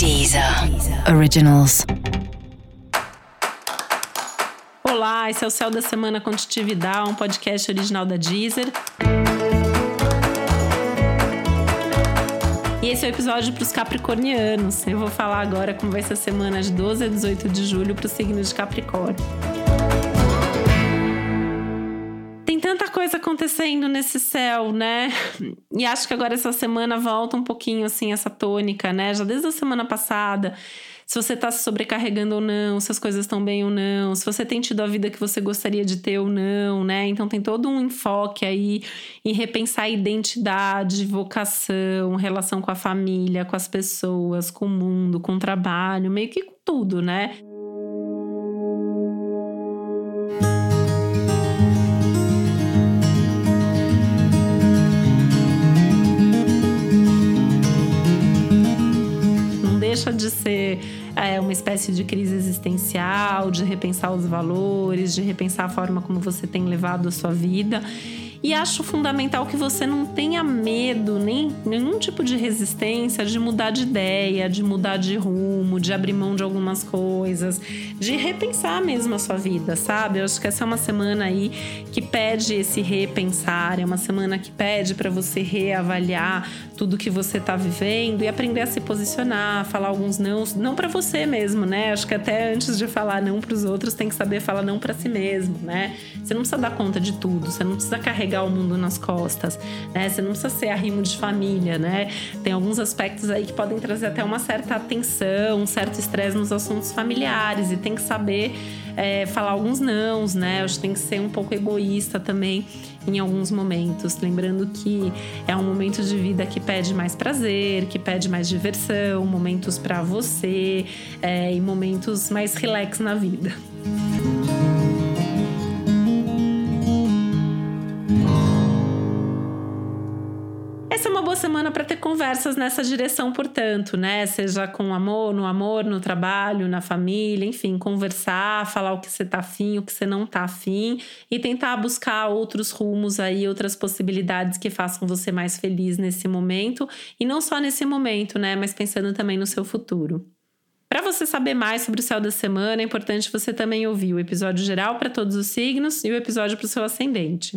Deezer Originals. Olá, esse é o Céu da Semana Contitividade, um podcast original da Deezer. E esse é o episódio para os capricornianos. Eu vou falar agora como vai ser a semana de 12 a 18 de julho para o signo de Capricórnio. Coisa acontecendo nesse céu, né? E acho que agora essa semana volta um pouquinho assim essa tônica, né? Já desde a semana passada, se você tá se sobrecarregando ou não, se as coisas estão bem ou não, se você tem tido a vida que você gostaria de ter ou não, né? Então tem todo um enfoque aí em repensar identidade, vocação, relação com a família, com as pessoas, com o mundo, com o trabalho, meio que com tudo, né? Deixa de ser é, uma espécie de crise existencial, de repensar os valores, de repensar a forma como você tem levado a sua vida. E acho fundamental que você não tenha medo, nem nenhum tipo de resistência de mudar de ideia, de mudar de rumo, de abrir mão de algumas coisas, de repensar mesmo a sua vida, sabe? Eu acho que essa é uma semana aí que pede esse repensar, é uma semana que pede para você reavaliar tudo que você está vivendo e aprender a se posicionar, falar alguns não, não para você mesmo, né? Acho que até antes de falar não para os outros, tem que saber falar não para si mesmo, né? Você não precisa dar conta de tudo, você não precisa carregar o mundo nas costas, né? Você não precisa ser arrimo de família, né? Tem alguns aspectos aí que podem trazer até uma certa atenção, um certo estresse nos assuntos familiares e tem que saber é, falar alguns nãos, né? Acho que tem que ser um pouco egoísta também em alguns momentos. Lembrando que é um momento de vida que pede mais prazer, que pede mais diversão, momentos para você é, e momentos mais relax na vida. Semana para ter conversas nessa direção, portanto, né? Seja com amor, no amor, no trabalho, na família, enfim, conversar, falar o que você tá afim, o que você não tá afim e tentar buscar outros rumos aí, outras possibilidades que façam você mais feliz nesse momento e não só nesse momento, né? Mas pensando também no seu futuro. Para você saber mais sobre o céu da semana, é importante você também ouvir o episódio geral para todos os signos e o episódio para o seu ascendente.